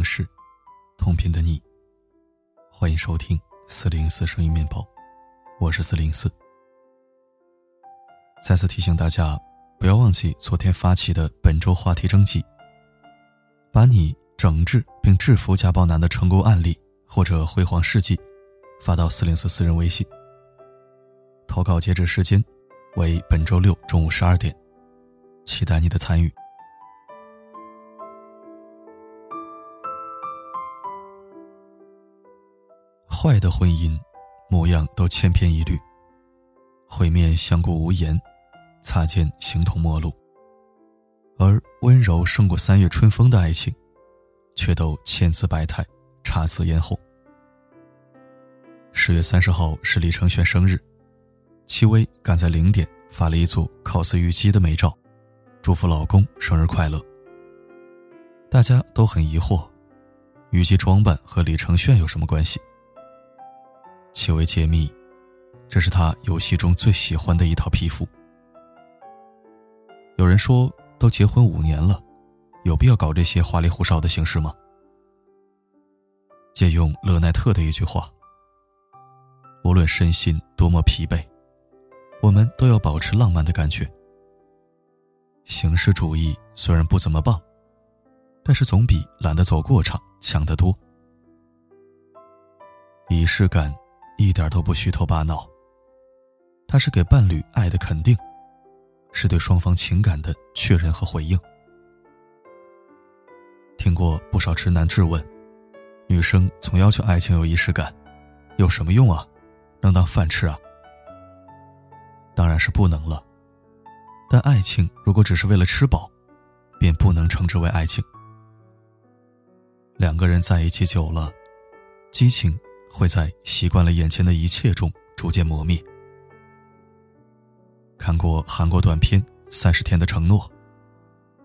往事，同频的你。欢迎收听四零四声音面包，我是四零四。再次提醒大家，不要忘记昨天发起的本周话题征集，把你整治并制服家暴男的成功案例或者辉煌事迹发到四零四私人微信。投稿截止时间为本周六中午十二点，期待你的参与。坏的婚姻，模样都千篇一律，会面相顾无言，擦肩形同陌路；而温柔胜过三月春风的爱情，却都千姿百态，姹紫嫣红。十月三十号是李承铉生日，戚薇赶在零点发了一组 cos 虞姬的美照，祝福老公生日快乐。大家都很疑惑，虞姬装扮和李承铉有什么关系？戚薇揭秘，这是他游戏中最喜欢的一套皮肤。有人说，都结婚五年了，有必要搞这些花里胡哨的形式吗？借用勒奈特的一句话：“无论身心多么疲惫，我们都要保持浪漫的感觉。形式主义虽然不怎么棒，但是总比懒得走过场强得多。仪式感。”一点都不虚头巴脑。它是给伴侣爱的肯定，是对双方情感的确认和回应。听过不少直男质问：女生总要求爱情有仪式感，有什么用啊？能当饭吃啊？当然是不能了。但爱情如果只是为了吃饱，便不能称之为爱情。两个人在一起久了，激情。会在习惯了眼前的一切中逐渐磨灭。看过韩国短片《三十天的承诺》，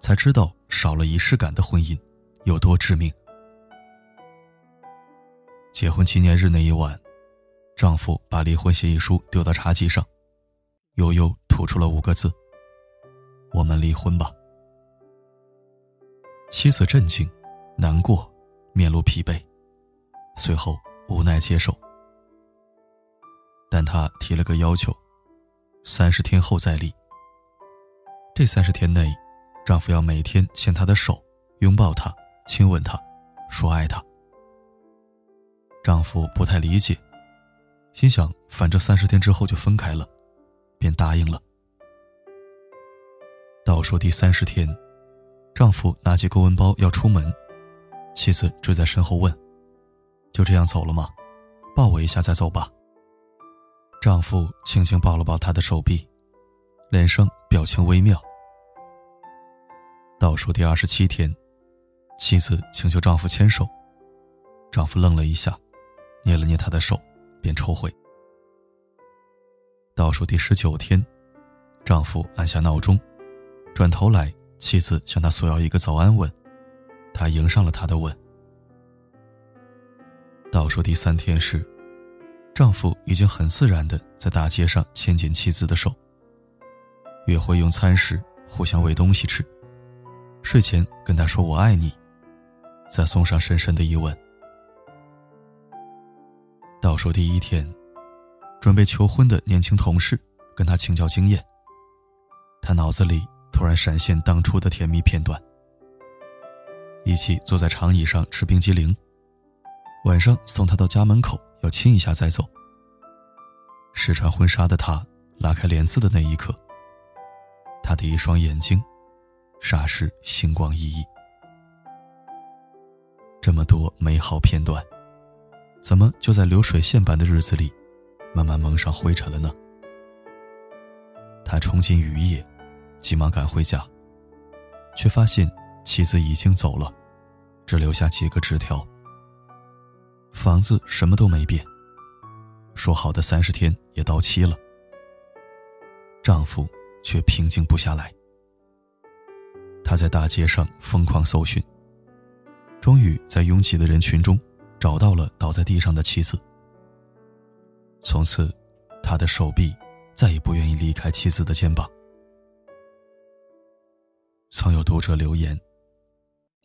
才知道少了仪式感的婚姻有多致命。结婚纪念日那一晚，丈夫把离婚协议书丢到茶几上，悠悠吐出了五个字：“我们离婚吧。”妻子震惊、难过，面露疲惫，随后。无奈接受，但他提了个要求：三十天后再离。这三十天内，丈夫要每天牵她的手，拥抱她，亲吻她，说爱她。丈夫不太理解，心想反正三十天之后就分开了，便答应了。倒数第三十天，丈夫拿起公文包要出门，妻子追在身后问。就这样走了吗？抱我一下再走吧。丈夫轻轻抱了抱她的手臂，脸上表情微妙。倒数第二十七天，妻子请求丈夫牵手，丈夫愣了一下，捏了捏她的手，便抽回。倒数第十九天，丈夫按下闹钟，转头来，妻子向他索要一个早安吻，他迎上了她的吻。倒数第三天时，丈夫已经很自然的在大街上牵紧妻子的手。约会用餐时，互相喂东西吃；睡前跟她说“我爱你”，再送上深深的一吻。倒数第一天，准备求婚的年轻同事跟他请教经验。他脑子里突然闪现当初的甜蜜片段：一起坐在长椅上吃冰激凌。晚上送她到家门口，要亲一下再走。试穿婚纱的她拉开帘子的那一刻，她的一双眼睛，霎时星光熠熠。这么多美好片段，怎么就在流水线般的日子里，慢慢蒙上灰尘了呢？他冲进雨夜，急忙赶回家，却发现妻子已经走了，只留下几个纸条。房子什么都没变，说好的三十天也到期了，丈夫却平静不下来。他在大街上疯狂搜寻，终于在拥挤的人群中找到了倒在地上的妻子。从此，他的手臂再也不愿意离开妻子的肩膀。曾有读者留言：“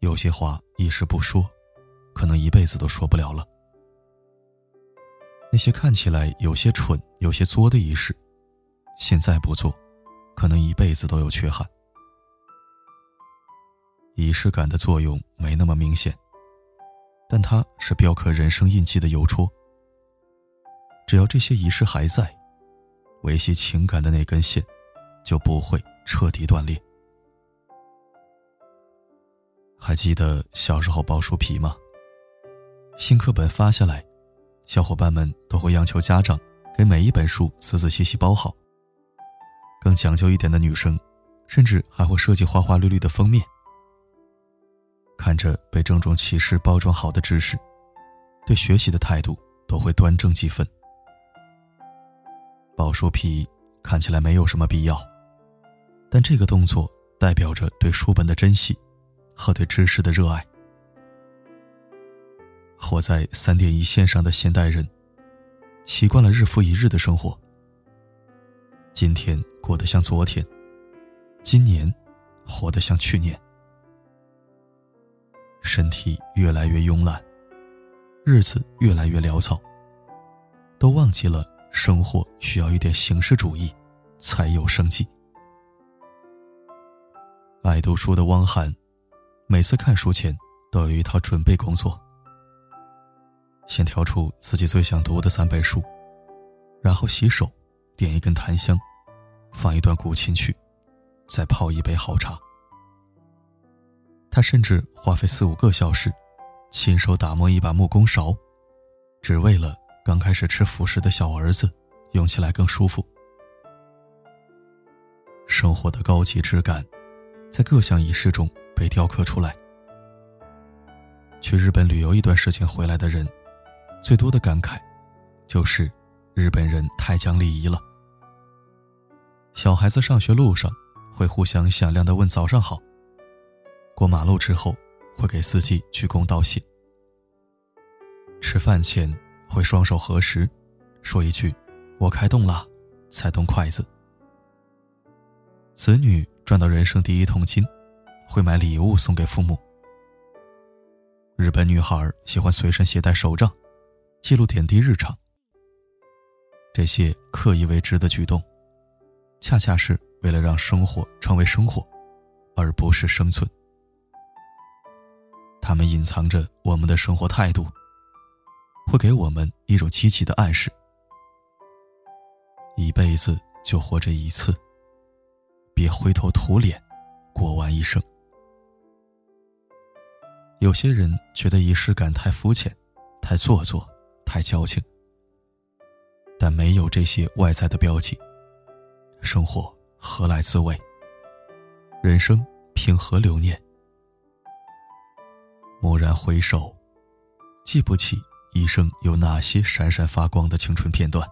有些话一时不说，可能一辈子都说不了了。那些看起来有些蠢、有些作的仪式，现在不做，可能一辈子都有缺憾。仪式感的作用没那么明显，但它是雕刻人生印记的邮戳。只要这些仪式还在，维系情感的那根线就不会彻底断裂。还记得小时候包书皮吗？新课本发下来，小伙伴们都会央求家长给每一本书仔仔细细包好。更讲究一点的女生，甚至还会设计花花绿绿的封面。看着被郑重其事包装好的知识，对学习的态度都会端正几分。包书皮看起来没有什么必要，但这个动作代表着对书本的珍惜。和对知识的热爱。活在三点一线上的现代人，习惯了日复一日的生活。今天过得像昨天，今年活得像去年，身体越来越慵懒，日子越来越潦草，都忘记了生活需要一点形式主义，才有生机。爱读书的汪涵。每次看书前都有一套准备工作，先挑出自己最想读的三本书，然后洗手，点一根檀香，放一段古琴曲，再泡一杯好茶。他甚至花费四五个小时，亲手打磨一把木工勺，只为了刚开始吃辅食的小儿子用起来更舒服。生活的高级质感，在各项仪式中。被雕刻出来。去日本旅游一段时间回来的人，最多的感慨，就是日本人太讲礼仪了。小孩子上学路上会互相响亮的问早上好。过马路之后会给司机鞠躬道谢。吃饭前会双手合十，说一句“我开动了”，才动筷子。子女赚到人生第一桶金。会买礼物送给父母。日本女孩喜欢随身携带手账，记录点滴日常。这些刻意为之的举动，恰恰是为了让生活成为生活，而不是生存。他们隐藏着我们的生活态度，会给我们一种积极的暗示：一辈子就活这一次，别灰头土脸过完一生。有些人觉得仪式感太肤浅、太做作、太矫情，但没有这些外在的标记，生活何来滋味？人生凭何留念？蓦然回首，记不起一生有哪些闪闪发光的青春片段，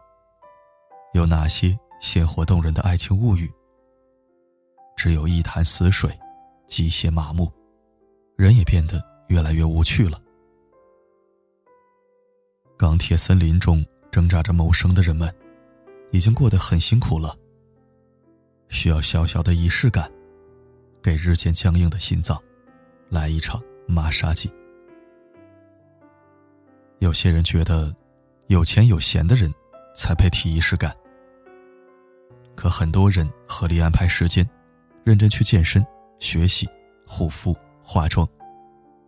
有哪些鲜活动人的爱情物语，只有一潭死水，机械麻木，人也变得。越来越无趣了。钢铁森林中挣扎着谋生的人们，已经过得很辛苦了。需要小小的仪式感，给日渐僵硬的心脏来一场马杀鸡。有些人觉得，有钱有闲的人才配提仪式感。可很多人合理安排时间，认真去健身、学习、护肤、化妆。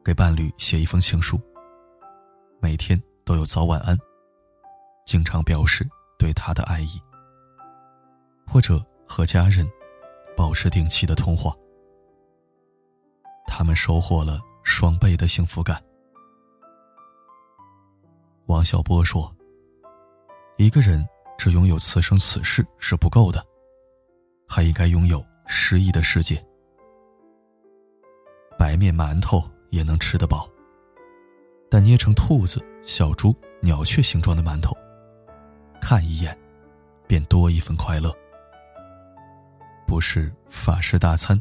给伴侣写一封情书，每天都有早晚安，经常表示对他的爱意，或者和家人保持定期的通话，他们收获了双倍的幸福感。王小波说：“一个人只拥有此生此世是不够的，还应该拥有诗意的世界。”白面馒头。也能吃得饱，但捏成兔子、小猪、鸟雀形状的馒头，看一眼，便多一份快乐。不是法式大餐，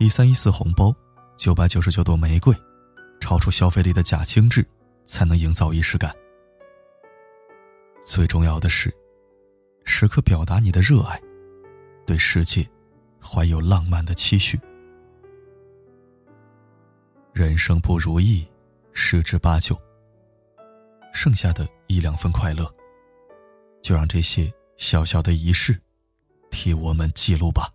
一三一四红包，九百九十九朵玫瑰，超出消费力的假精致，才能营造仪式感。最重要的是，时刻表达你的热爱，对世界怀有浪漫的期许。人生不如意，十之八九。剩下的一两分快乐，就让这些小小的仪式替我们记录吧。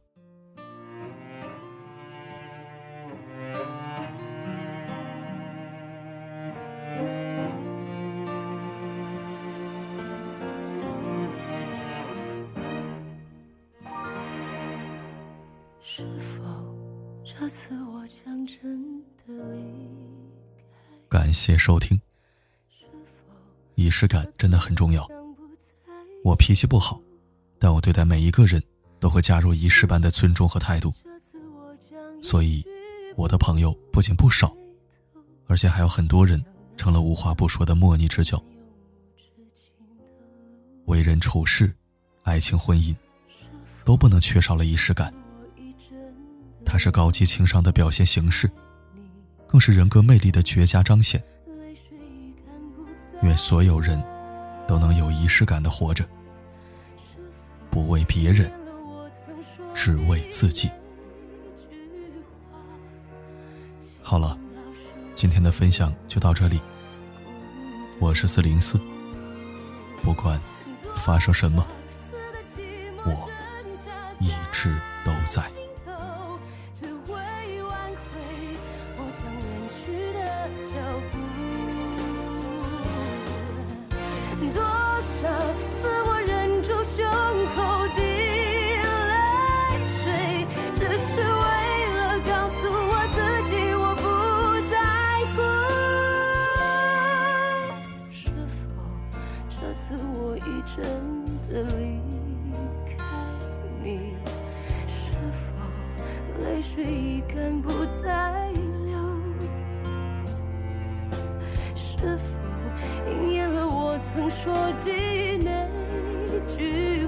是否这次我将真的离开？感谢收听。仪式感真的很重要。我脾气不好，但我对待每一个人都会加入仪式般的尊重和态度。所以，我的朋友不仅不少，而且还有很多人成了无话不说的莫逆之交。为人处事，爱情婚姻，都不能缺少了仪式感。它是高级情商的表现形式，更是人格魅力的绝佳彰显。愿所有人都能有仪式感的活着，不为别人，只为自己。好了，今天的分享就到这里。我是四零四，不管发生什么，我一直都在。次我已真的离开你，是否泪水已干不再流？是否应验了我曾说的那句